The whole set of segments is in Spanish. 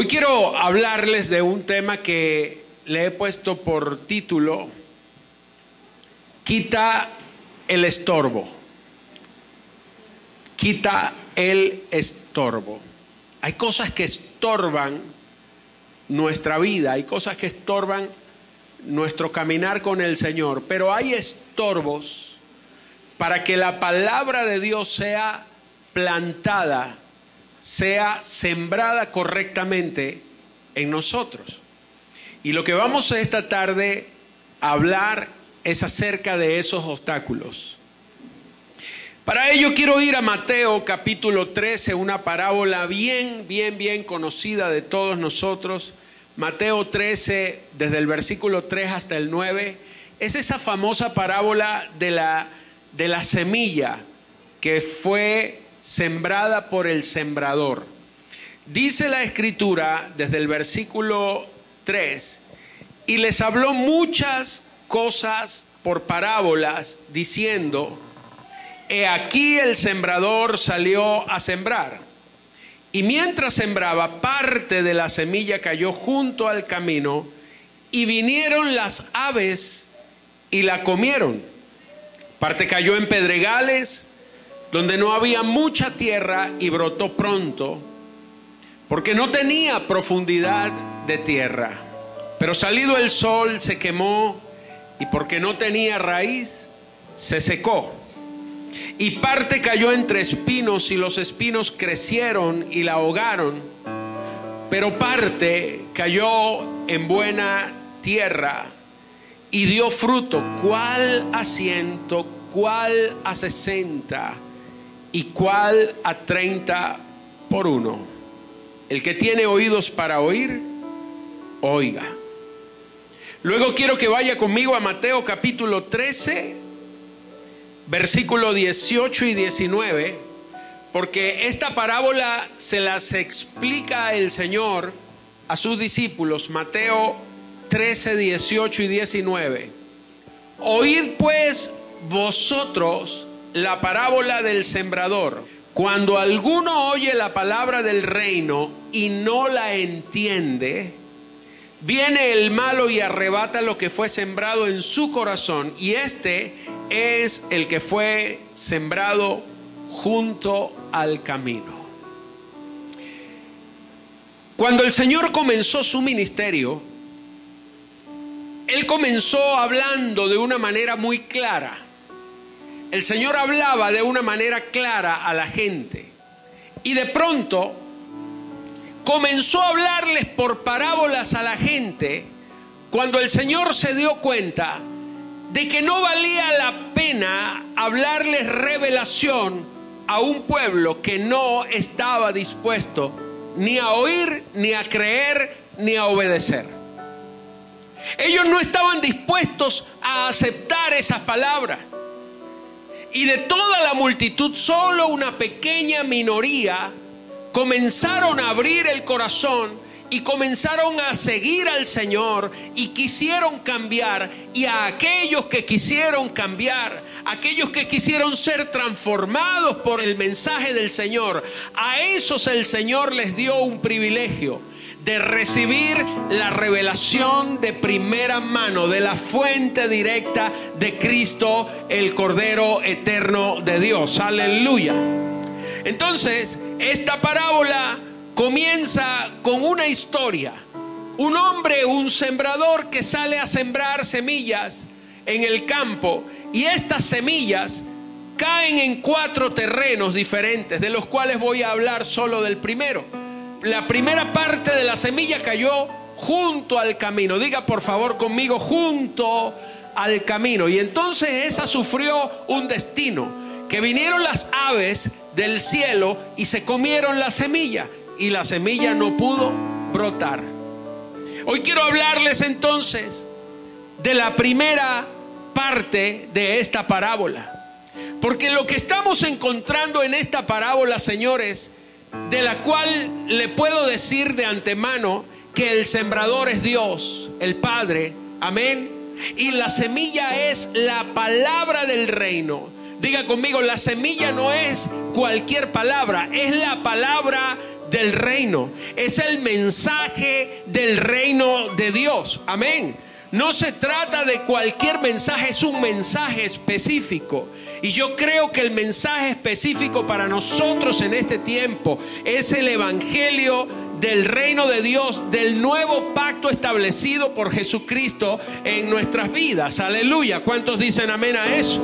Hoy quiero hablarles de un tema que le he puesto por título, quita el estorbo. Quita el estorbo. Hay cosas que estorban nuestra vida, hay cosas que estorban nuestro caminar con el Señor, pero hay estorbos para que la palabra de Dios sea plantada, sea sembrada correctamente en nosotros. Y lo que vamos esta tarde a hablar es acerca de esos obstáculos. Para ello quiero ir a Mateo capítulo 13, una parábola bien, bien, bien conocida de todos nosotros. Mateo 13, desde el versículo 3 hasta el 9, es esa famosa parábola de la, de la semilla que fue sembrada por el sembrador. Dice la escritura desde el versículo 3, y les habló muchas cosas por parábolas, diciendo, He aquí el sembrador salió a sembrar. Y mientras sembraba, parte de la semilla cayó junto al camino, y vinieron las aves y la comieron. Parte cayó en pedregales, donde no había mucha tierra, y brotó pronto, porque no tenía profundidad de tierra. Pero salido el sol se quemó, y porque no tenía raíz, se secó. Y parte cayó entre espinos y los espinos crecieron y la ahogaron. Pero parte cayó en buena tierra y dio fruto, cuál a ciento, cuál a sesenta y cuál a treinta por uno. El que tiene oídos para oír, oiga. Luego quiero que vaya conmigo a Mateo capítulo 13, versículo 18 y 19, porque esta parábola se las explica el Señor a sus discípulos, Mateo 13, 18 y 19. Oíd pues vosotros la parábola del sembrador. Cuando alguno oye la palabra del reino y no la entiende, viene el malo y arrebata lo que fue sembrado en su corazón. Y este es el que fue sembrado junto al camino. Cuando el Señor comenzó su ministerio, Él comenzó hablando de una manera muy clara. El Señor hablaba de una manera clara a la gente. Y de pronto comenzó a hablarles por parábolas a la gente cuando el Señor se dio cuenta de que no valía la pena hablarles revelación a un pueblo que no estaba dispuesto ni a oír, ni a creer, ni a obedecer. Ellos no estaban dispuestos a aceptar esas palabras. Y de toda la multitud, solo una pequeña minoría comenzaron a abrir el corazón y comenzaron a seguir al Señor y quisieron cambiar. Y a aquellos que quisieron cambiar, aquellos que quisieron ser transformados por el mensaje del Señor, a esos el Señor les dio un privilegio de recibir la revelación de primera mano, de la fuente directa de Cristo, el Cordero Eterno de Dios. Aleluya. Entonces, esta parábola comienza con una historia. Un hombre, un sembrador que sale a sembrar semillas en el campo y estas semillas caen en cuatro terrenos diferentes, de los cuales voy a hablar solo del primero. La primera parte de la semilla cayó junto al camino. Diga por favor conmigo, junto al camino. Y entonces esa sufrió un destino, que vinieron las aves del cielo y se comieron la semilla y la semilla no pudo brotar. Hoy quiero hablarles entonces de la primera parte de esta parábola. Porque lo que estamos encontrando en esta parábola, señores, de la cual le puedo decir de antemano que el sembrador es Dios, el Padre, amén. Y la semilla es la palabra del reino. Diga conmigo, la semilla no es cualquier palabra, es la palabra del reino. Es el mensaje del reino de Dios. Amén. No se trata de cualquier mensaje, es un mensaje específico. Y yo creo que el mensaje específico para nosotros en este tiempo es el Evangelio del reino de Dios, del nuevo pacto establecido por Jesucristo en nuestras vidas. Aleluya. ¿Cuántos dicen amén a eso?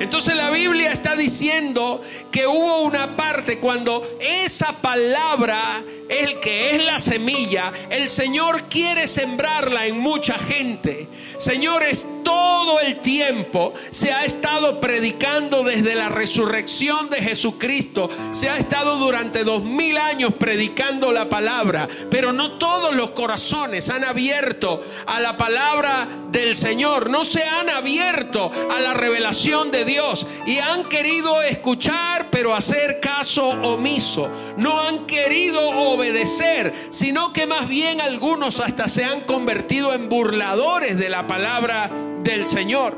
Entonces la Biblia está diciendo que hubo una parte cuando esa palabra, el que es la semilla, el Señor quiere sembrarla en mucha gente. Señores, todo el tiempo se ha estado predicando desde la resurrección de Jesucristo. Se ha estado durante dos mil años predicando la palabra, pero no todos los corazones han abierto a la palabra del Señor, no se han abierto a la revelación de Dios y han querido escuchar pero hacer caso omiso. No han querido obedecer, sino que más bien algunos hasta se han convertido en burladores de la palabra del Señor.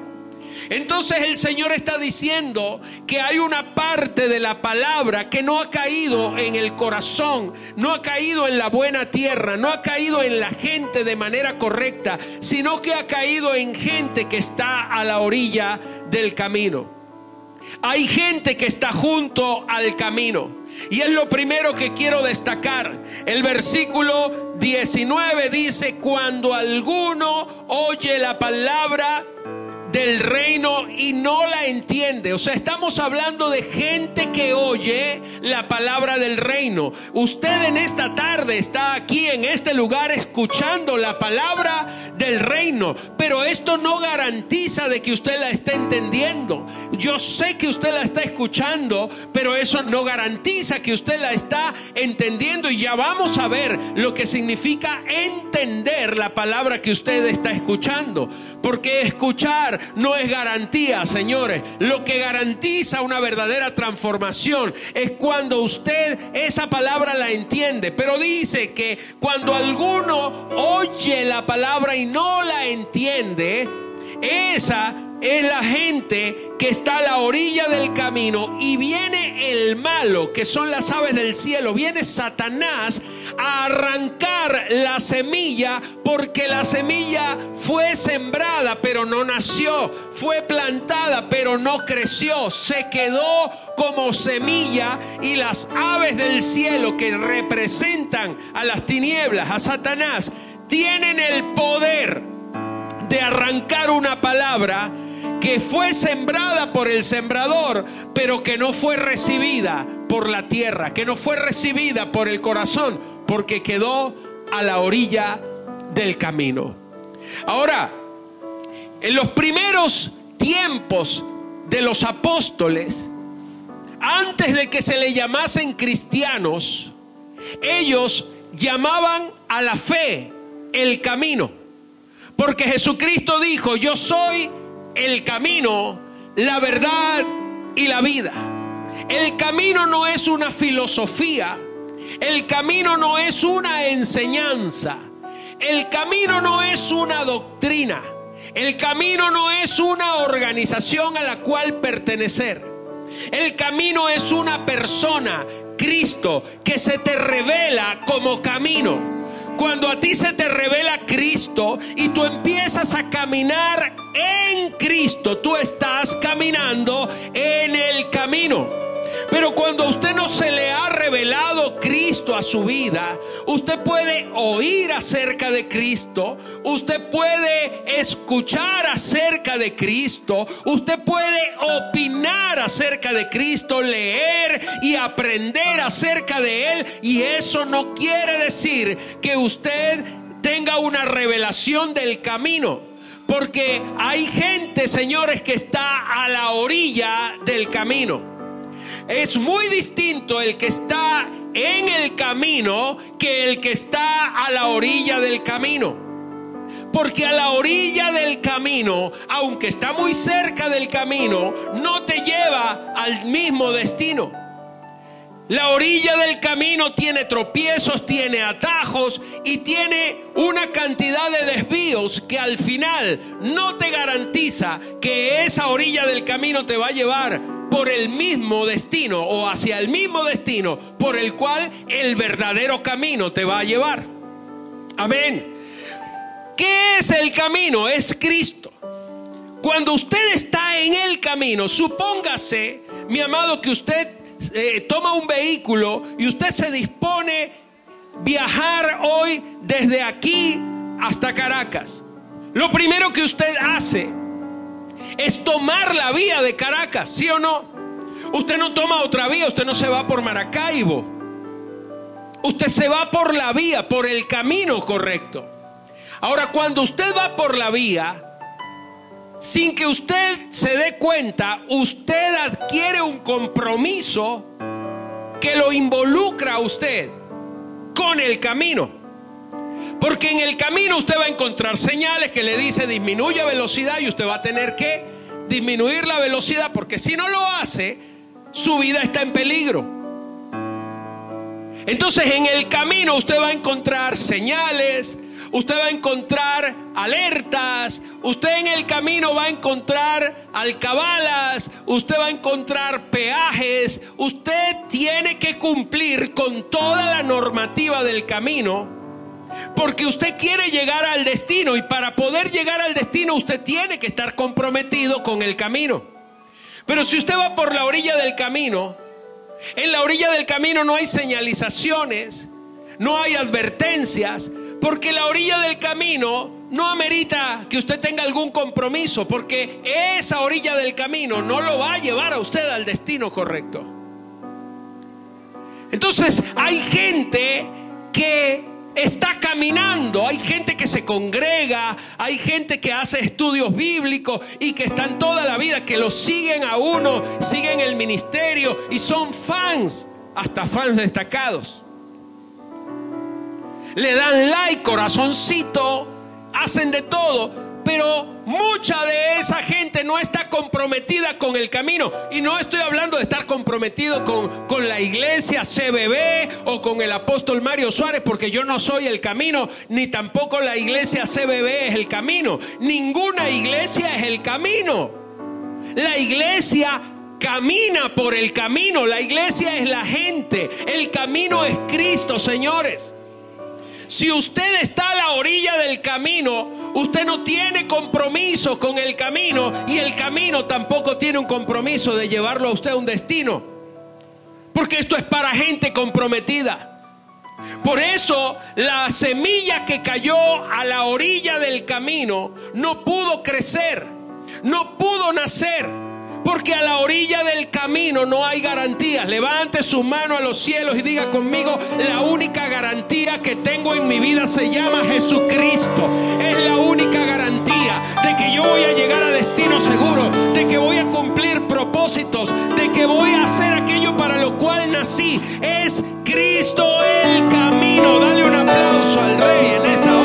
Entonces el Señor está diciendo que hay una parte de la palabra que no ha caído en el corazón, no ha caído en la buena tierra, no ha caído en la gente de manera correcta, sino que ha caído en gente que está a la orilla del camino. Hay gente que está junto al camino. Y es lo primero que quiero destacar. El versículo 19 dice, cuando alguno oye la palabra del reino y no la entiende. O sea, estamos hablando de gente que oye la palabra del reino. Usted en esta tarde está aquí en este lugar escuchando la palabra del reino, pero esto no garantiza de que usted la esté entendiendo. Yo sé que usted la está escuchando, pero eso no garantiza que usted la está entendiendo y ya vamos a ver lo que significa entender la palabra que usted está escuchando, porque escuchar no es garantía, señores. Lo que garantiza una verdadera transformación es cuando usted esa palabra la entiende. Pero dice que cuando alguno oye la palabra y no la entiende, esa es la gente que está a la orilla del camino y viene el malo, que son las aves del cielo, viene Satanás a arrancar la semilla porque la semilla fue sembrada pero no nació, fue plantada pero no creció, se quedó como semilla y las aves del cielo que representan a las tinieblas, a Satanás, tienen el poder de arrancar una palabra que fue sembrada por el sembrador, pero que no fue recibida por la tierra, que no fue recibida por el corazón, porque quedó a la orilla del camino. Ahora, en los primeros tiempos de los apóstoles, antes de que se le llamasen cristianos, ellos llamaban a la fe el camino. Porque Jesucristo dijo, yo soy el camino, la verdad y la vida. El camino no es una filosofía, el camino no es una enseñanza, el camino no es una doctrina, el camino no es una organización a la cual pertenecer. El camino es una persona, Cristo, que se te revela como camino. Cuando a ti se te revela Cristo y tú empiezas a caminar en Cristo, tú estás caminando en el camino. Pero cuando a usted no se le ha revelado Cristo a su vida, usted puede oír acerca de Cristo, usted puede escuchar acerca de Cristo, usted puede opinar acerca de Cristo, leer y aprender acerca de Él. Y eso no quiere decir que usted tenga una revelación del camino. Porque hay gente, señores, que está a la orilla del camino. Es muy distinto el que está en el camino que el que está a la orilla del camino. Porque a la orilla del camino, aunque está muy cerca del camino, no te lleva al mismo destino. La orilla del camino tiene tropiezos, tiene atajos y tiene una cantidad de desvíos que al final no te garantiza que esa orilla del camino te va a llevar por el mismo destino o hacia el mismo destino por el cual el verdadero camino te va a llevar. Amén. ¿Qué es el camino? Es Cristo. Cuando usted está en el camino, supóngase, mi amado, que usted eh, toma un vehículo y usted se dispone viajar hoy desde aquí hasta Caracas. Lo primero que usted hace es tomar la vía de Caracas, ¿sí o no? Usted no toma otra vía, usted no se va por Maracaibo. Usted se va por la vía, por el camino correcto. Ahora, cuando usted va por la vía, sin que usted se dé cuenta, usted adquiere un compromiso que lo involucra a usted con el camino. Porque en el camino usted va a encontrar señales que le dice disminuye velocidad y usted va a tener que disminuir la velocidad porque si no lo hace, su vida está en peligro. Entonces en el camino usted va a encontrar señales, usted va a encontrar alertas, usted en el camino va a encontrar alcabalas, usted va a encontrar peajes, usted tiene que cumplir con toda la normativa del camino, porque usted quiere llegar al destino y para poder llegar al destino usted tiene que estar comprometido con el camino. Pero si usted va por la orilla del camino, en la orilla del camino no hay señalizaciones, no hay advertencias, porque la orilla del camino no amerita que usted tenga algún compromiso, porque esa orilla del camino no lo va a llevar a usted al destino correcto. Entonces hay gente que está caminando, hay gente que se congrega, hay gente que hace estudios bíblicos y que están toda la vida, que lo siguen a uno, siguen el ministerio y son fans, hasta fans destacados le dan like, corazoncito, hacen de todo. Pero mucha de esa gente no está comprometida con el camino. Y no estoy hablando de estar comprometido con, con, la iglesia CBB o con el apóstol Mario Suárez, porque yo no soy el camino, ni tampoco la iglesia CBB es el camino. Ninguna iglesia es el camino. La iglesia camina por el camino. La iglesia es la gente. El camino es Cristo, señores. Si usted está a la orilla del camino, usted no tiene compromiso con el camino y el camino tampoco tiene un compromiso de llevarlo a usted a un destino. Porque esto es para gente comprometida. Por eso la semilla que cayó a la orilla del camino no pudo crecer, no pudo nacer porque a la orilla del camino no hay garantías. Levante su mano a los cielos y diga conmigo, la única garantía que tengo en mi vida se llama Jesucristo. Es la única garantía de que yo voy a llegar a destino seguro, de que voy a cumplir propósitos, de que voy a hacer aquello para lo cual nací. Es Cristo el camino. Dale un aplauso al Rey en esta hora.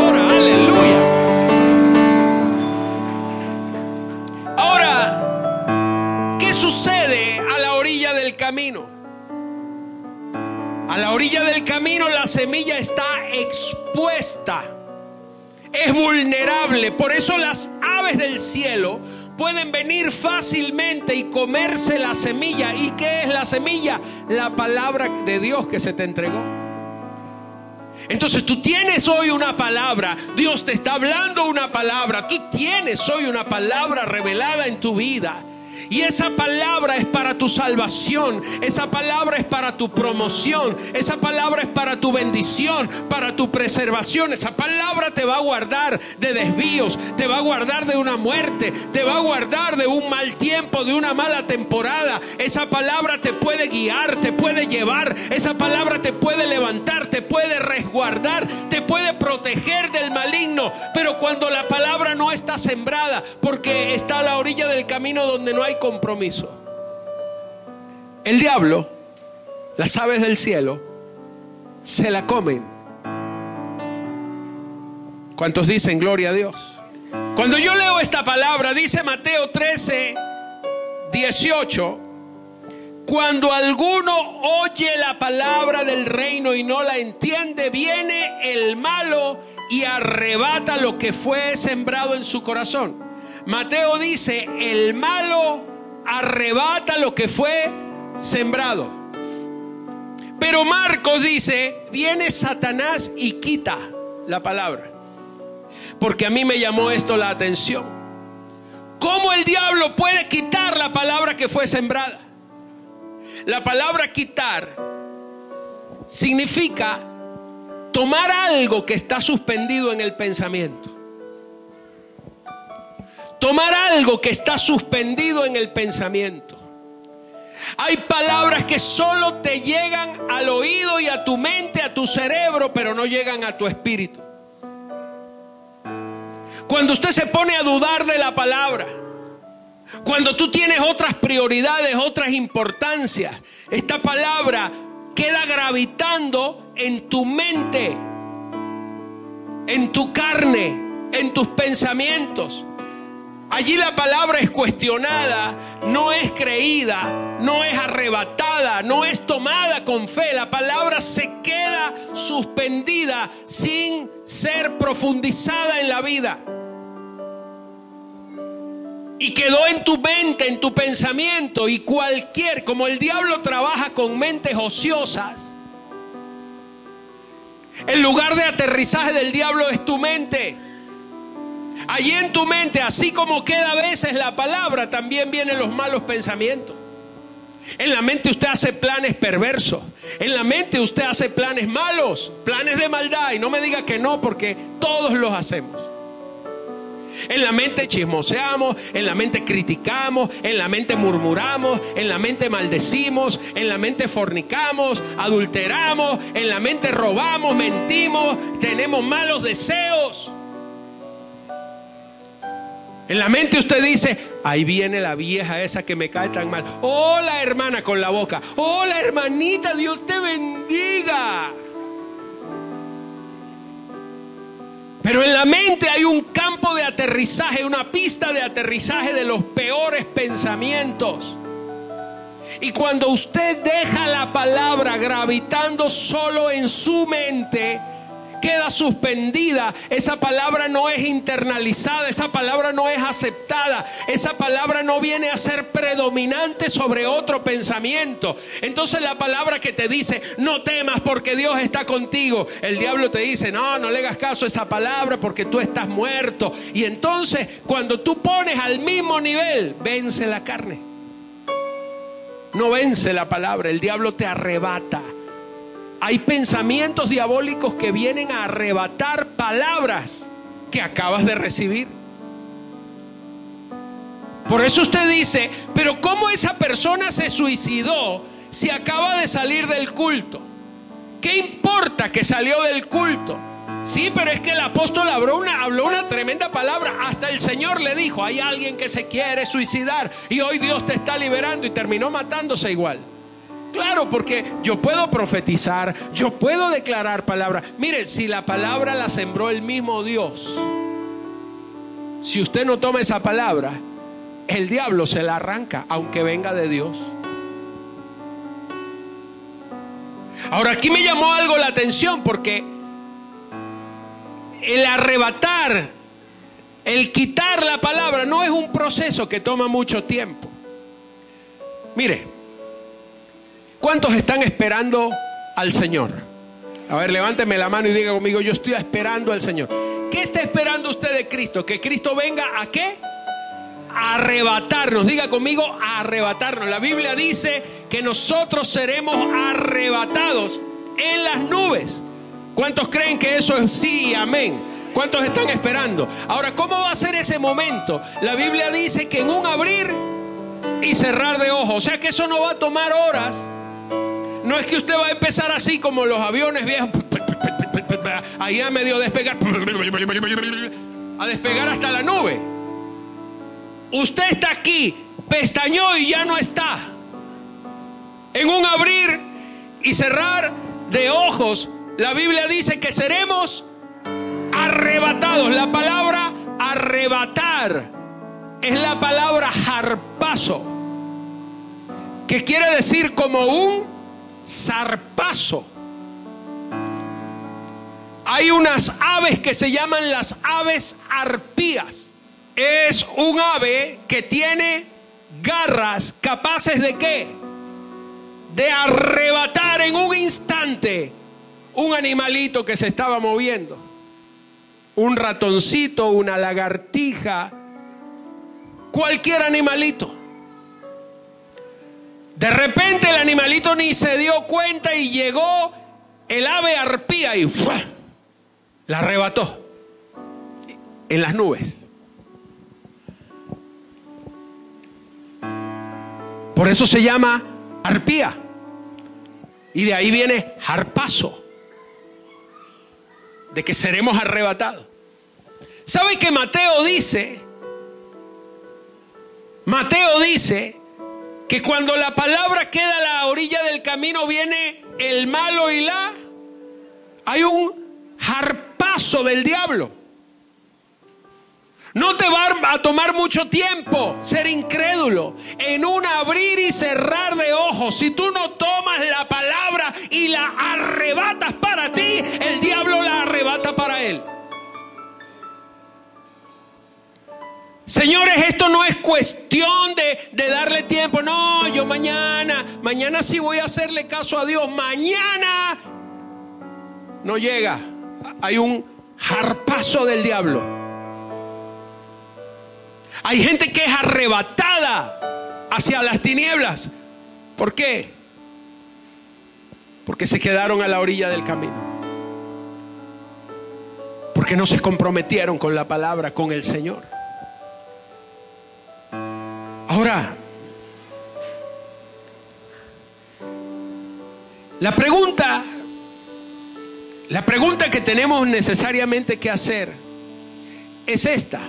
A la orilla del camino la semilla está expuesta, es vulnerable. Por eso las aves del cielo pueden venir fácilmente y comerse la semilla. ¿Y qué es la semilla? La palabra de Dios que se te entregó. Entonces tú tienes hoy una palabra, Dios te está hablando una palabra, tú tienes hoy una palabra revelada en tu vida. Y esa palabra es para tu salvación, esa palabra es para tu promoción, esa palabra es para tu bendición, para tu preservación. Esa palabra te va a guardar de desvíos, te va a guardar de una muerte, te va a guardar de un mal tiempo, de una mala temporada. Esa palabra te puede guiar, te puede llevar, esa palabra te puede levantar, te puede resguardar, te puede proteger del maligno. Pero cuando la palabra no está sembrada, porque está a la orilla del camino donde no hay compromiso. El diablo, las aves del cielo, se la comen. ¿Cuántos dicen gloria a Dios? Cuando yo leo esta palabra, dice Mateo 13, 18, cuando alguno oye la palabra del reino y no la entiende, viene el malo y arrebata lo que fue sembrado en su corazón. Mateo dice, el malo arrebata lo que fue sembrado. Pero Marcos dice, viene Satanás y quita la palabra. Porque a mí me llamó esto la atención. ¿Cómo el diablo puede quitar la palabra que fue sembrada? La palabra quitar significa tomar algo que está suspendido en el pensamiento. Tomar algo que está suspendido en el pensamiento. Hay palabras que solo te llegan al oído y a tu mente, a tu cerebro, pero no llegan a tu espíritu. Cuando usted se pone a dudar de la palabra, cuando tú tienes otras prioridades, otras importancias, esta palabra queda gravitando en tu mente, en tu carne, en tus pensamientos. Allí la palabra es cuestionada, no es creída, no es arrebatada, no es tomada con fe. La palabra se queda suspendida sin ser profundizada en la vida. Y quedó en tu mente, en tu pensamiento y cualquier, como el diablo trabaja con mentes ociosas, el lugar de aterrizaje del diablo es tu mente. Allí en tu mente, así como queda a veces la palabra, también vienen los malos pensamientos. En la mente usted hace planes perversos. En la mente usted hace planes malos, planes de maldad. Y no me diga que no, porque todos los hacemos. En la mente chismoseamos, en la mente criticamos, en la mente murmuramos, en la mente maldecimos, en la mente fornicamos, adulteramos, en la mente robamos, mentimos, tenemos malos deseos. En la mente usted dice, ahí viene la vieja esa que me cae tan mal. Hola hermana con la boca. Hola hermanita, Dios te bendiga. Pero en la mente hay un campo de aterrizaje, una pista de aterrizaje de los peores pensamientos. Y cuando usted deja la palabra gravitando solo en su mente, queda suspendida, esa palabra no es internalizada, esa palabra no es aceptada, esa palabra no viene a ser predominante sobre otro pensamiento. Entonces la palabra que te dice, no temas porque Dios está contigo, el diablo te dice, no, no le hagas caso a esa palabra porque tú estás muerto. Y entonces cuando tú pones al mismo nivel, vence la carne. No vence la palabra, el diablo te arrebata hay pensamientos diabólicos que vienen a arrebatar palabras que acabas de recibir. Por eso usted dice, pero ¿cómo esa persona se suicidó si acaba de salir del culto? ¿Qué importa que salió del culto? Sí, pero es que el apóstol habló una, habló una tremenda palabra. Hasta el Señor le dijo, hay alguien que se quiere suicidar y hoy Dios te está liberando y terminó matándose igual. Claro, porque yo puedo profetizar, yo puedo declarar palabra. Mire, si la palabra la sembró el mismo Dios, si usted no toma esa palabra, el diablo se la arranca, aunque venga de Dios. Ahora aquí me llamó algo la atención porque el arrebatar, el quitar la palabra no es un proceso que toma mucho tiempo. Mire, ¿Cuántos están esperando al Señor? A ver, levánteme la mano y diga conmigo, yo estoy esperando al Señor. ¿Qué está esperando usted de Cristo? ¿Que Cristo venga a qué? A arrebatarnos. Diga conmigo, a arrebatarnos. La Biblia dice que nosotros seremos arrebatados en las nubes. ¿Cuántos creen que eso es sí amén? ¿Cuántos están esperando? Ahora, ¿cómo va a ser ese momento? La Biblia dice que en un abrir y cerrar de ojos, o sea que eso no va a tomar horas no es que usted va a empezar así como los aviones viejos, ahí a medio despegar, a despegar hasta la nube. Usted está aquí, pestañó y ya no está. En un abrir y cerrar de ojos, la Biblia dice que seremos arrebatados. La palabra arrebatar es la palabra jarpazo, que quiere decir como un zarpazo. Hay unas aves que se llaman las aves arpías. Es un ave que tiene garras capaces de qué? De arrebatar en un instante un animalito que se estaba moviendo. Un ratoncito, una lagartija, cualquier animalito. De repente el animalito ni se dio cuenta y llegó el ave arpía y la arrebató en las nubes. Por eso se llama arpía. Y de ahí viene harpazo, de que seremos arrebatados. ¿Sabe que Mateo dice? Mateo dice que cuando la palabra queda a la orilla del camino viene el malo y la... Hay un harpazo del diablo. No te va a tomar mucho tiempo ser incrédulo en un abrir y cerrar de ojos. Si tú no tomas la palabra y la arrebatas para ti, el diablo la arrebata para él. Señores, esto no es cuestión de, de, darle tiempo. No, yo mañana, mañana sí voy a hacerle caso a Dios. Mañana no llega. Hay un harpazo del diablo. Hay gente que es arrebatada hacia las tinieblas. ¿Por qué? Porque se quedaron a la orilla del camino. Porque no se comprometieron con la palabra, con el Señor. La pregunta, la pregunta que tenemos necesariamente que hacer es esta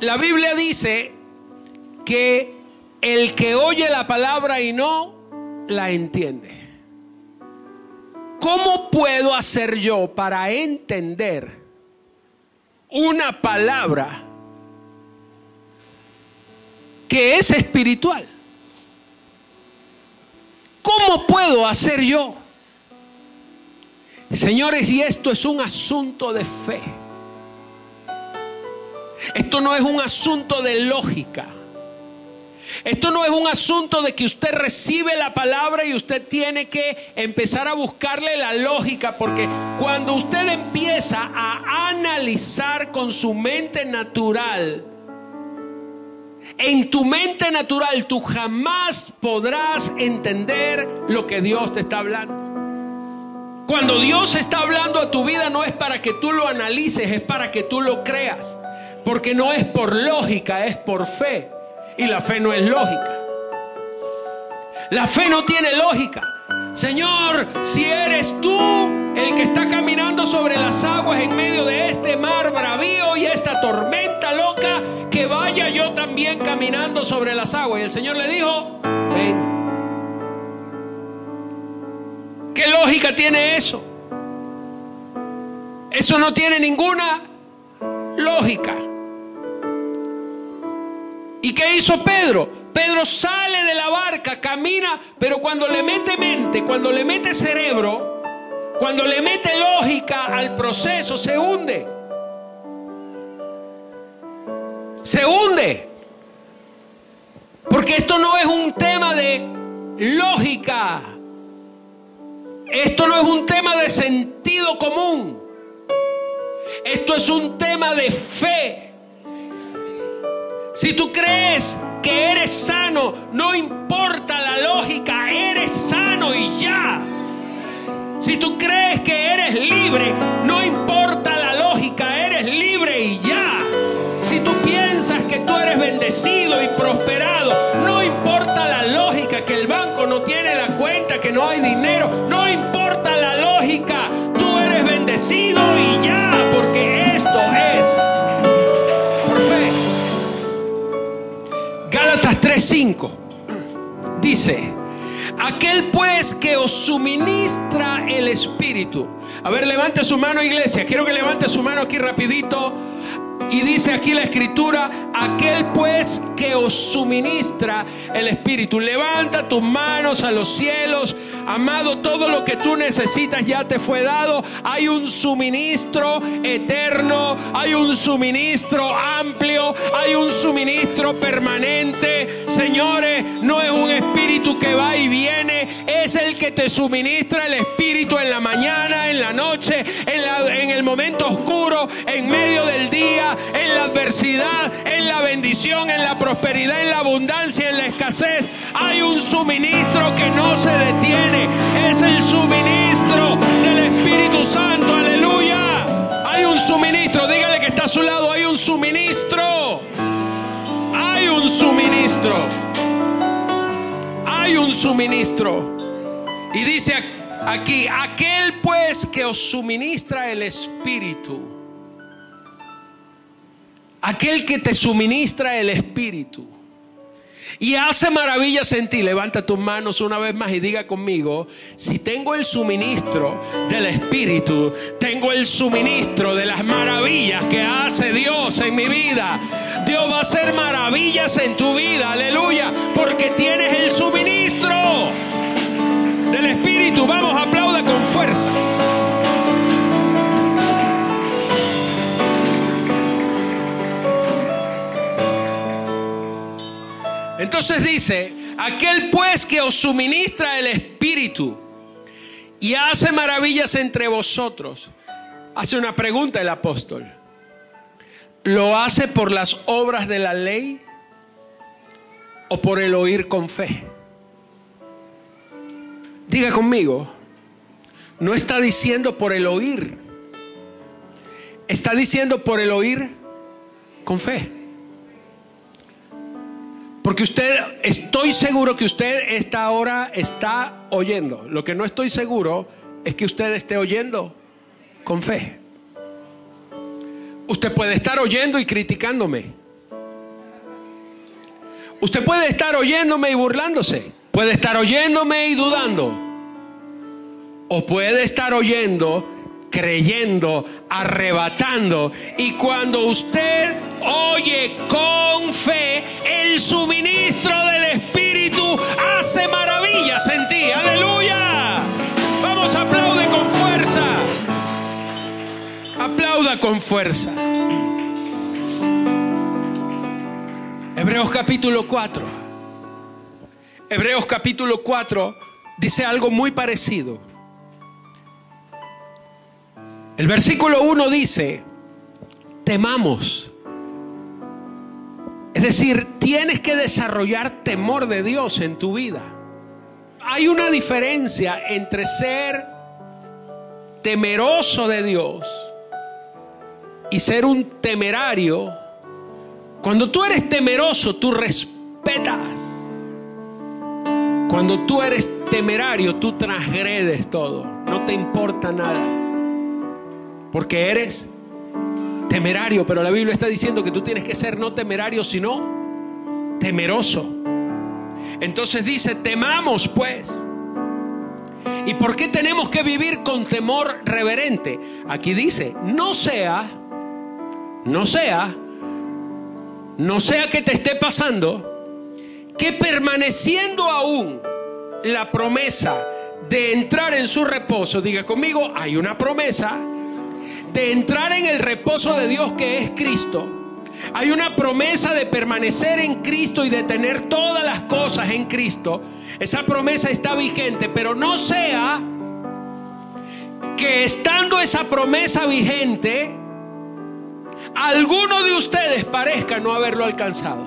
la Biblia dice que el que oye la palabra y no la entiende. ¿Cómo puedo hacer yo para entender una palabra que es espiritual? ¿Cómo puedo hacer yo? Señores, y esto es un asunto de fe. Esto no es un asunto de lógica. Esto no es un asunto de que usted recibe la palabra y usted tiene que empezar a buscarle la lógica, porque cuando usted empieza a analizar con su mente natural, en tu mente natural tú jamás podrás entender lo que Dios te está hablando. Cuando Dios está hablando a tu vida no es para que tú lo analices, es para que tú lo creas. Porque no es por lógica, es por fe. Y la fe no es lógica. La fe no tiene lógica. Señor, si eres tú sobre las aguas. Y el Señor le dijo, ven. ¿Qué lógica tiene eso? Eso no tiene ninguna lógica. ¿Y qué hizo Pedro? Pedro sale de la barca, camina, pero cuando le mete mente, cuando le mete cerebro, cuando le mete lógica al proceso, se hunde. Se hunde. Porque esto no es un tema de lógica. Esto no es un tema de sentido común. Esto es un tema de fe. Si tú crees que eres sano, no importa la lógica, eres sano y ya. Si tú crees que eres libre, no importa la lógica, eres libre y ya. Que tú eres bendecido y prosperado, no importa la lógica, que el banco no tiene la cuenta, que no hay dinero, no importa la lógica, tú eres bendecido y ya, porque esto es 3:5 dice, aquel pues que os suministra el Espíritu. A ver, levante su mano iglesia. Quiero que levante su mano aquí rapidito. Y dice aquí la escritura, aquel pues que os suministra el Espíritu. Levanta tus manos a los cielos. Amado, todo lo que tú necesitas ya te fue dado. Hay un suministro eterno, hay un suministro amplio, hay un suministro permanente. Señores, no es un espíritu que va y viene, es el que te suministra el Espíritu en la mañana, en la noche, en, en el momento oscuro, en medio del día en la adversidad, en la bendición, en la prosperidad, en la abundancia, en la escasez. Hay un suministro que no se detiene. Es el suministro del Espíritu Santo. Aleluya. Hay un suministro. Dígale que está a su lado. Hay un suministro. Hay un suministro. Hay un suministro. Y dice aquí, aquel pues que os suministra el Espíritu aquel que te suministra el Espíritu y hace maravillas en ti. Levanta tus manos una vez más y diga conmigo, si tengo el suministro del Espíritu, tengo el suministro de las maravillas que hace Dios en mi vida. Dios va a hacer maravillas en tu vida, aleluya, porque tienes el suministro del Espíritu. Vamos, aplauda con fuerza. Entonces dice, aquel pues que os suministra el Espíritu y hace maravillas entre vosotros, hace una pregunta el apóstol. ¿Lo hace por las obras de la ley o por el oír con fe? Diga conmigo, no está diciendo por el oír, está diciendo por el oír con fe. Porque usted, estoy seguro que usted esta hora está oyendo. Lo que no estoy seguro es que usted esté oyendo con fe. Usted puede estar oyendo y criticándome. Usted puede estar oyéndome y burlándose. Puede estar oyéndome y dudando. O puede estar oyendo creyendo, arrebatando. Y cuando usted oye con fe, el suministro del Espíritu hace maravillas en ti. Aleluya. Vamos, aplaude con fuerza. Aplauda con fuerza. Hebreos capítulo 4. Hebreos capítulo 4 dice algo muy parecido. El versículo 1 dice, temamos. Es decir, tienes que desarrollar temor de Dios en tu vida. Hay una diferencia entre ser temeroso de Dios y ser un temerario. Cuando tú eres temeroso, tú respetas. Cuando tú eres temerario, tú transgredes todo. No te importa nada. Porque eres temerario, pero la Biblia está diciendo que tú tienes que ser no temerario, sino temeroso. Entonces dice, temamos pues. ¿Y por qué tenemos que vivir con temor reverente? Aquí dice, no sea, no sea, no sea que te esté pasando que permaneciendo aún la promesa de entrar en su reposo, diga conmigo, hay una promesa de entrar en el reposo de Dios que es Cristo. Hay una promesa de permanecer en Cristo y de tener todas las cosas en Cristo. Esa promesa está vigente, pero no sea que estando esa promesa vigente, alguno de ustedes parezca no haberlo alcanzado.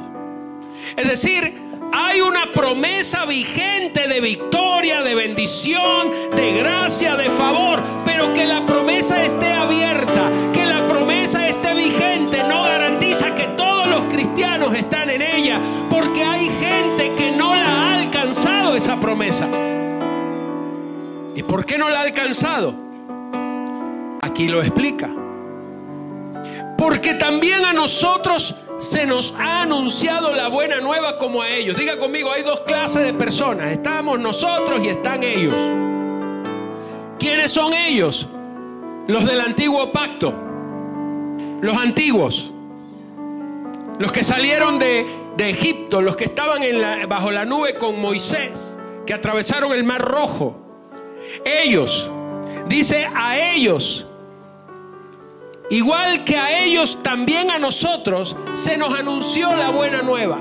Es decir, hay una promesa vigente de victoria, de bendición, de gracia, de favor, pero que la promesa esté abierta, promesa. ¿Y por qué no la ha alcanzado? Aquí lo explica. Porque también a nosotros se nos ha anunciado la buena nueva como a ellos. Diga conmigo, hay dos clases de personas. Estamos nosotros y están ellos. ¿Quiénes son ellos? Los del antiguo pacto. Los antiguos. los que salieron de, Egipto, los que estaban bajo la nube con Moisés, que atravesaron el mar rojo. Ellos, dice a ellos, igual que a ellos, también a nosotros se nos anunció la buena nueva.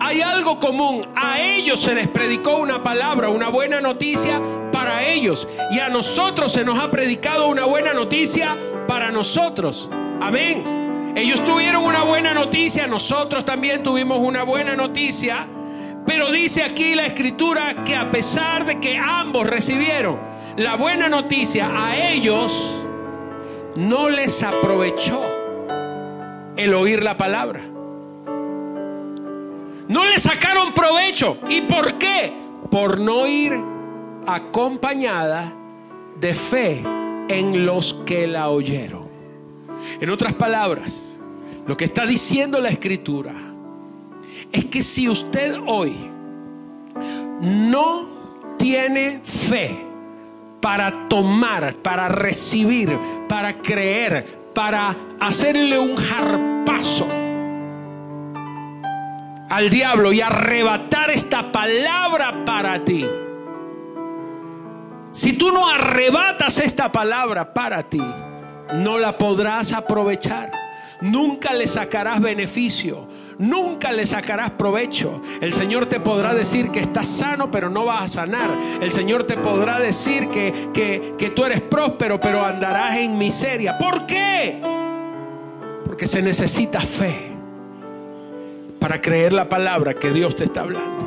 Hay algo común, a ellos se les predicó una palabra, una buena noticia para ellos, y a nosotros se nos ha predicado una buena noticia para nosotros. Amén. Ellos tuvieron una buena noticia, nosotros también tuvimos una buena noticia, pero dice aquí la escritura que a pesar de que ambos recibieron la buena noticia, a ellos no les aprovechó el oír la palabra. No le sacaron provecho. ¿Y por qué? Por no ir acompañada de fe en los que la oyeron. En otras palabras, lo que está diciendo la escritura es que si usted hoy no tiene fe para tomar, para recibir, para creer, para hacerle un jarpazo al diablo y arrebatar esta palabra para ti. Si tú no arrebatas esta palabra para ti, no la podrás aprovechar. Nunca le sacarás beneficio. Nunca le sacarás provecho. El Señor te podrá decir que estás sano, pero no vas a sanar. El Señor te podrá decir que, que, que tú eres próspero, pero andarás en miseria. ¿Por qué? Porque se necesita fe para creer la palabra que Dios te está hablando.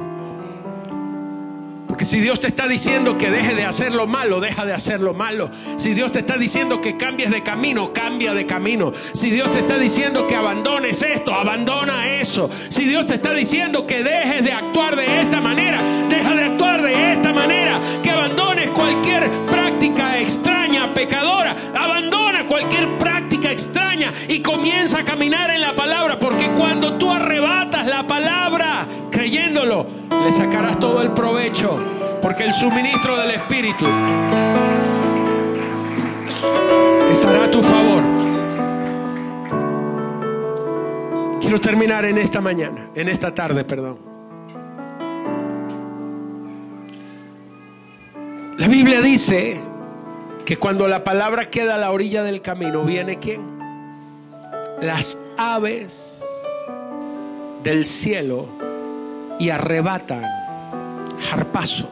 Si Dios te está diciendo que deje de hacer lo malo, deja de hacer lo malo. Si Dios te está diciendo que cambies de camino, cambia de camino. Si Dios te está diciendo que abandones esto, abandona eso. Si Dios te está diciendo que dejes de actuar de esta manera, deja de actuar de esta manera. Que abandones cualquier práctica extraña, pecadora. Abandona cualquier práctica extraña y comienza a caminar en la palabra. Porque cuando tú arrebatas la palabra, le sacarás todo el provecho, porque el suministro del Espíritu estará a tu favor. Quiero terminar en esta mañana, en esta tarde, perdón. La Biblia dice que cuando la palabra queda a la orilla del camino, ¿viene quién? Las aves del cielo y arrebatan jarpazo,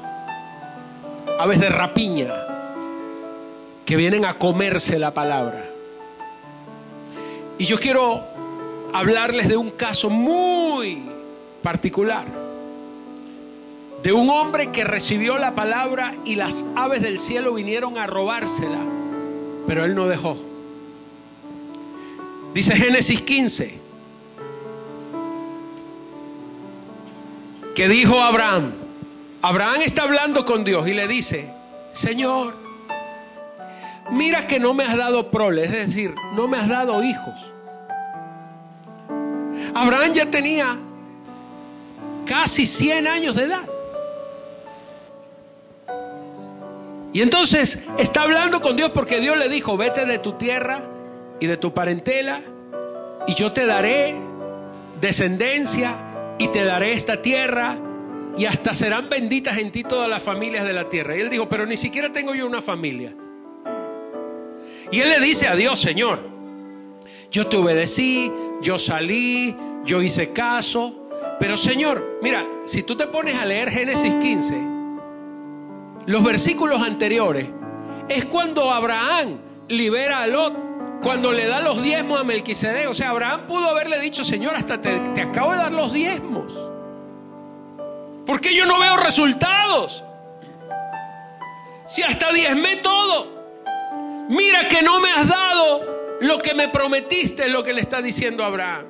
aves de rapiña que vienen a comerse la palabra. Y yo quiero hablarles de un caso muy particular, de un hombre que recibió la palabra y las aves del cielo vinieron a robársela, pero él no dejó. Dice Génesis 15, que dijo Abraham. Abraham está hablando con Dios y le dice, Señor, mira que no me has dado prole, es decir, no me has dado hijos. Abraham ya tenía casi 100 años de edad. Y entonces está hablando con Dios porque Dios le dijo, vete de tu tierra y de tu parentela y yo te daré descendencia y te daré esta tierra y hasta serán benditas en ti todas las familias de la tierra. Y él dijo, pero ni siquiera tengo yo una familia. Y él le dice a Dios, Señor, yo te obedecí, yo salí, yo hice caso, pero Señor, mira, si tú te pones a leer Génesis 15, los versículos anteriores, es cuando Abraham libera a Lot cuando le da los diezmos a Melquisedec. O sea, Abraham pudo haberle dicho, Señor, hasta te, acabo de dar los diezmos. ¿Por qué yo no veo resultados? Si hasta diezmé todo. Mira que no me has dado lo que me prometiste, es lo que le está diciendo Abraham.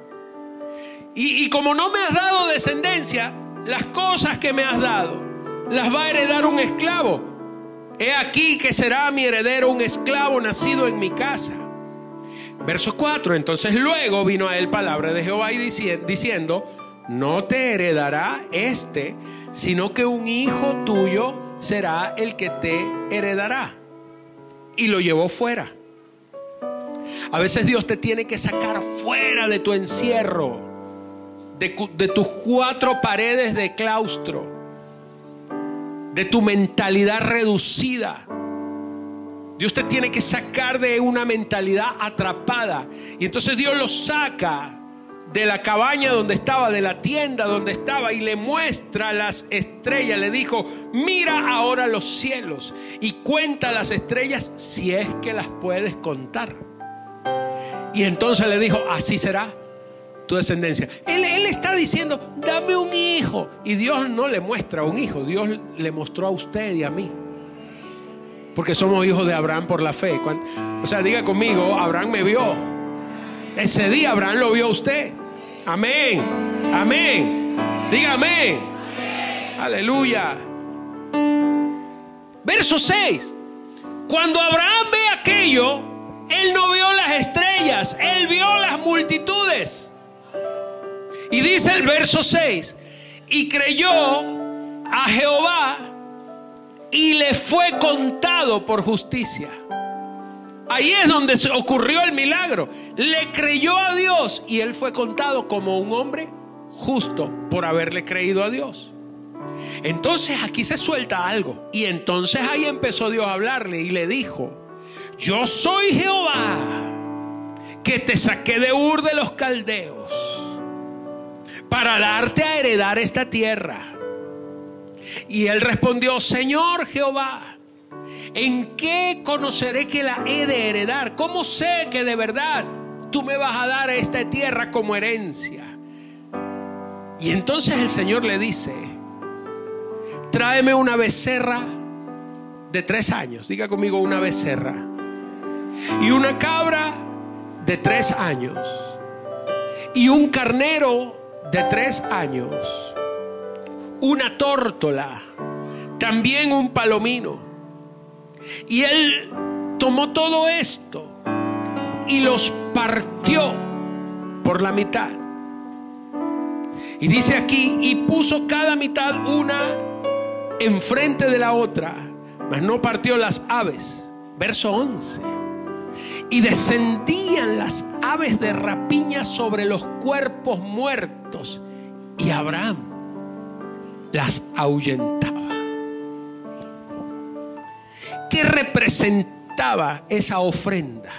Y, y como no me has dado descendencia, las cosas que me has dado las va a heredar un esclavo. He aquí que será mi heredero un esclavo nacido en mi casa. Verso 4, entonces luego vino a él palabra de Jehová y diciendo, no te heredará este, sino que un hijo tuyo será el que te heredará. Y lo llevó fuera. A veces Dios te tiene que sacar fuera de tu encierro. de, de tus cuatro paredes de claustro, de tu mentalidad reducida. Dios te tiene que sacar de una mentalidad atrapada. Y entonces Dios lo saca de la cabaña donde estaba, de la tienda donde estaba, y le muestra las estrellas. Le dijo, mira ahora los cielos y cuenta las estrellas si es que las puedes contar. Y entonces le dijo, así será tu descendencia. Él, él, está diciendo, dame un hijo. Y Dios no le muestra un hijo, Dios le mostró a usted y a mí porque somos hijos de Abraham por la fe. O sea, diga conmigo, Abraham me vio. Ese día Abraham lo vio a usted. Amén. Amén. Dígame. Aleluya. Verso 6. Cuando Abraham ve aquello, él no vio las estrellas, él vio las multitudes. Y dice el verso 6, y creyó a Jehová y le fue contado por justicia. Ahí es donde ocurrió el milagro. Le creyó a Dios y él fue contado como un hombre justo por haberle creído a Dios. Entonces aquí se suelta algo. Y entonces ahí empezó Dios a hablarle y le dijo, yo soy Jehová que te saqué de Ur de los Caldeos para darte a heredar esta tierra. Y él respondió, Señor Jehová, ¿en qué conoceré que la he de heredar? ¿Cómo sé que de verdad tú me vas a dar esta tierra como herencia? Y entonces el Señor le dice, tráeme una becerra de tres años, diga conmigo una becerra, y una cabra de tres años, y un carnero de tres años una tórtola, también un palomino. Y él tomó todo esto y los partió por la mitad. Y dice aquí, y puso cada mitad una enfrente de la otra, mas no partió las aves. Verso 11. Y descendían las aves de rapiña sobre los cuerpos muertos. Y Abraham las ahuyentaba. ¿Qué representaba esa ofrenda?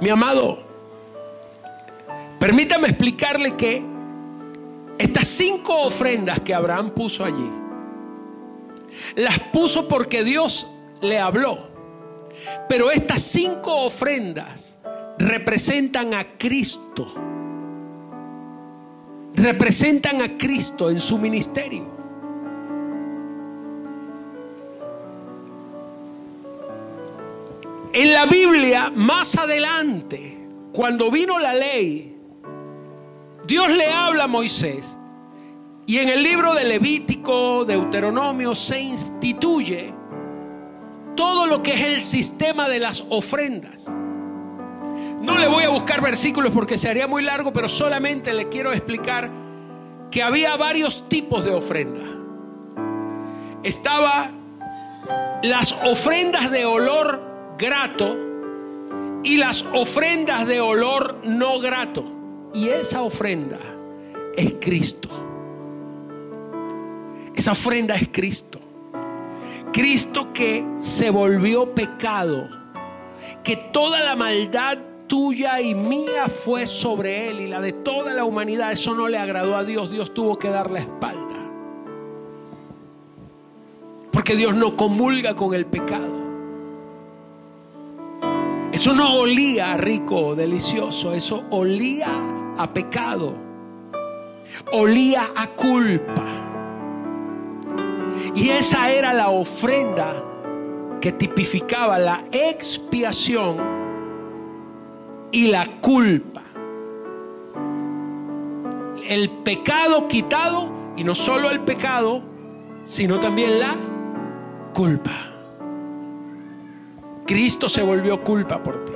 Mi amado, permítame explicarle que estas cinco ofrendas que Abraham puso allí, las puso porque Dios le habló. Pero estas cinco ofrendas representan a Cristo representan a Cristo en su ministerio. En la Biblia, más adelante, cuando vino la ley, Dios le habla a Moisés y en el libro de Levítico, Deuteronomio, se instituye todo lo que es el sistema de las ofrendas. No le voy a buscar versículos porque se haría muy largo, pero solamente le quiero explicar que había varios tipos de ofrenda. Estaba las ofrendas de olor grato y las ofrendas de olor no grato. Y esa ofrenda es Cristo. Esa ofrenda es Cristo. Cristo que se volvió pecado, que toda la maldad tuya y mía fue sobre él y la de toda la humanidad. Eso no le agradó a Dios. Dios tuvo que dar la espalda. Porque Dios no comulga con el pecado. Eso no olía rico, delicioso. Eso olía a pecado. Olía a culpa. Y esa era la ofrenda que tipificaba la expiación y la culpa. El pecado quitado y no solo el pecado, sino también la culpa. Cristo se volvió culpa por ti.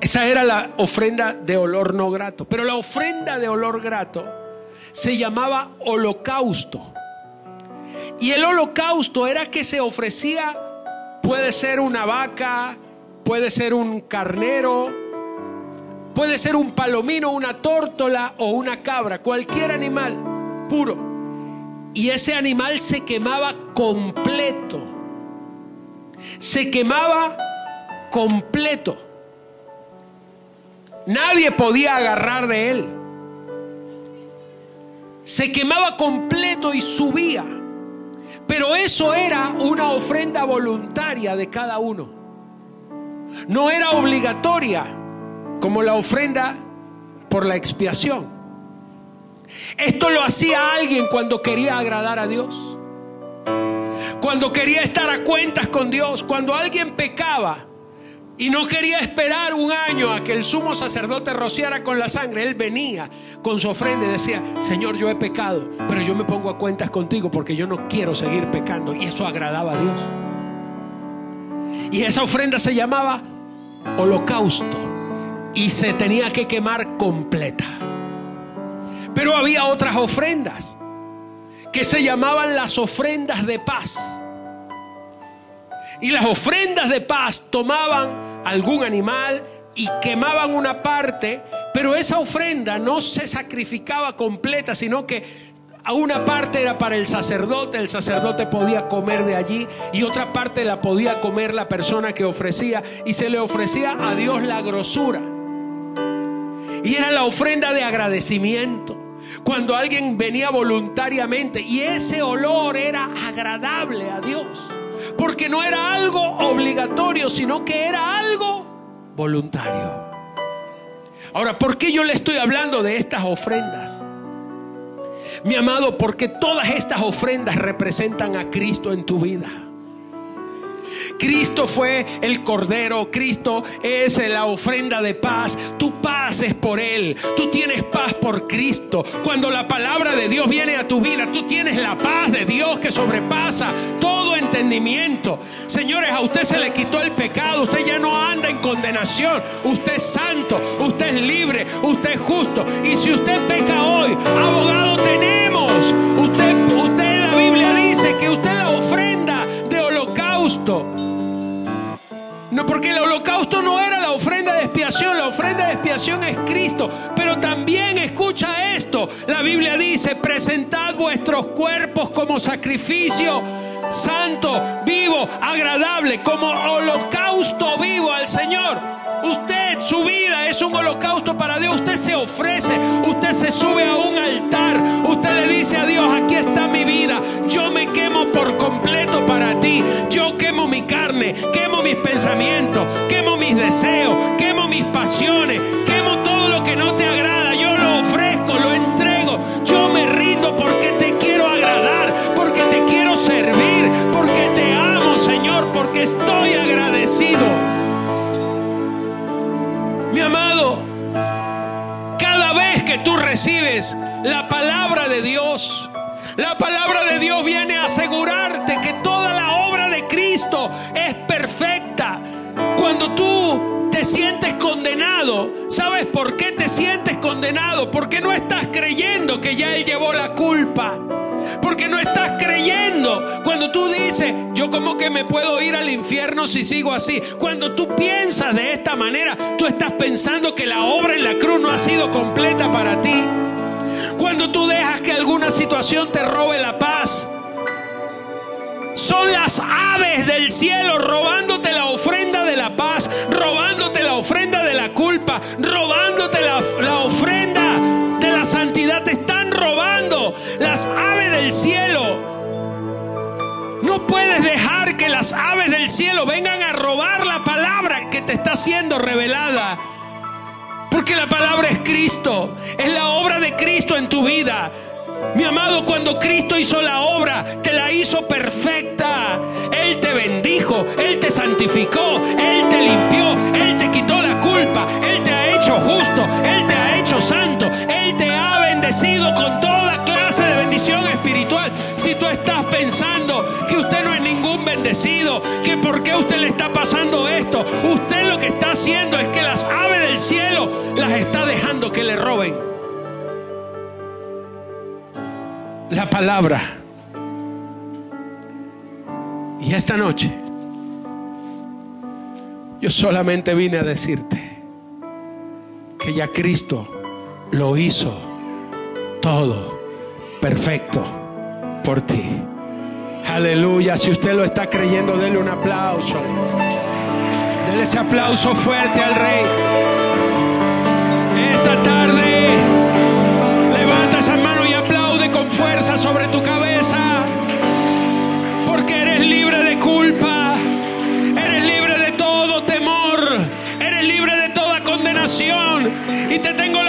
Esa era la ofrenda de olor no grato. Pero la ofrenda de olor grato se llamaba holocausto. Y el holocausto era que se ofrecía Puede ser una vaca, puede ser un carnero, Puede ser un palomino, una tórtola o una cabra, cualquier animal puro. Y ese animal se quemaba completo. Se quemaba completo. Nadie podía agarrar de él. Se quemaba completo y subía. Pero eso era una ofrenda voluntaria de cada uno. No era obligatoria como la ofrenda por la expiación. Esto lo hacía alguien cuando quería agradar a Dios. Cuando quería estar a cuentas con Dios. Cuando alguien pecaba y no quería esperar un año a que el sumo sacerdote rociara con la sangre. Él venía con su ofrenda y decía, Señor, yo he pecado, pero yo me pongo a cuentas contigo porque yo no quiero seguir pecando. Y eso agradaba a Dios. Y esa ofrenda se llamaba holocausto y se tenía que quemar completa. Pero había otras ofrendas que se llamaban las ofrendas de paz. Y las ofrendas de paz tomaban algún animal y quemaban una parte, pero esa ofrenda no se sacrificaba completa, sino que a una parte era para el sacerdote, el sacerdote podía comer de allí y otra parte la podía comer la persona que ofrecía y se le ofrecía a Dios la grosura. Y era la ofrenda de agradecimiento. Cuando alguien venía voluntariamente y ese olor era agradable a Dios. Porque no era algo obligatorio, sino que era algo voluntario. Ahora, ¿por qué yo le estoy hablando de estas ofrendas? Mi amado, porque todas estas ofrendas representan a Cristo en tu vida. Cristo fue el Cordero, Cristo es la ofrenda de paz. Tu paz es por Él, tú tienes paz por Cristo. Cuando la palabra de Dios viene a tu vida, tú tienes la paz de Dios que sobrepasa todo entendimiento. Señores, a usted se le quitó el pecado, usted ya no anda en condenación, usted es santo, usted es libre, usted es justo. Y si usted peca hoy, abogado tenemos. No, porque el holocausto no era la ofrenda de expiación, la ofrenda de expiación es Cristo. Pero también escucha esto, la Biblia dice, presentad vuestros cuerpos como sacrificio santo, vivo, agradable, como holocausto vivo al Señor. Usted, su vida es un holocausto para Dios. Usted se ofrece, usted se sube a un altar. Usted le dice a Dios, aquí está mi vida. Yo me quemo por completo para ti. Yo quemo mi carne, quemo mis pensamientos, quemo mis deseos, quemo mis pasiones, quemo todo lo que no te agrada. Yo lo ofrezco, lo entrego. Yo me rindo porque te quiero agradar, porque te quiero servir, porque te amo, Señor, porque estoy agradecido. Mi amado, cada vez que tú recibes la palabra de Dios, la palabra de Dios viene a asegurarte que toda la obra de Cristo es perfecta. Cuando tú te sientes condenado, ¿sabes por qué te sientes condenado? Porque no estás creyendo que ya Él llevó la culpa. Porque no estás creyendo. Cuando tú dices, yo como que me puedo ir al infierno si sigo así. Cuando tú piensas de esta manera, tú estás pensando que la obra en la cruz no ha sido completa para ti. Cuando tú dejas que alguna situación te robe la paz. Son las aves del cielo robándote la ofrenda de la paz, robándote la ofrenda de la culpa, robándote la, la ofrenda de la santidad. Te están robando las aves del cielo. No puedes dejar que las aves del cielo vengan a robar la palabra que te está siendo revelada. Porque la palabra es Cristo, es la obra de Cristo en tu vida. Mi amado, cuando Cristo hizo la obra, te la hizo perfecta. Él te bendijo, Él te santificó, Él te limpió, Él te quitó la culpa, Él te ha hecho justo, Él te ha hecho santo, Él te ha bendecido con toda clase de bendición espiritual. Pensando que usted no es ningún bendecido, que por qué usted le está pasando esto, usted lo que está haciendo es que las aves del cielo las está dejando que le roben. la palabra. Y esta noche yo solamente vine a decirte que ya Cristo lo hizo todo perfecto por ti. Aleluya, si usted lo está creyendo, dele un aplauso. Dele ese aplauso fuerte al Rey. Esta tarde, levanta esa mano y aplaude con fuerza sobre tu cabeza, porque eres libre de culpa, eres libre de todo temor, eres libre de toda condenación. Y te tengo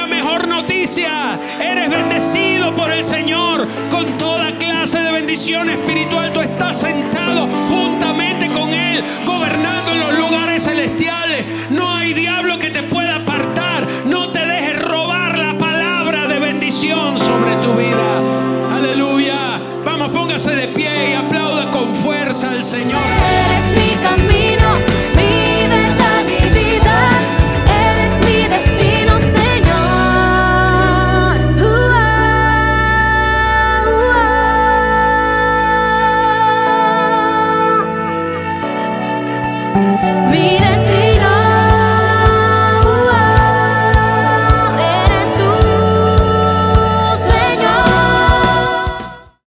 eres bendecido por el Señor con toda clase de bendición espiritual. Tú estás sentado juntamente con Él, gobernando en los lugares celestiales. No hay diablo que te pueda apartar. No te dejes robar la palabra de bendición sobre tu vida. Aleluya. Vamos, póngase de pie y aplauda con fuerza al Señor. Eres mi camino.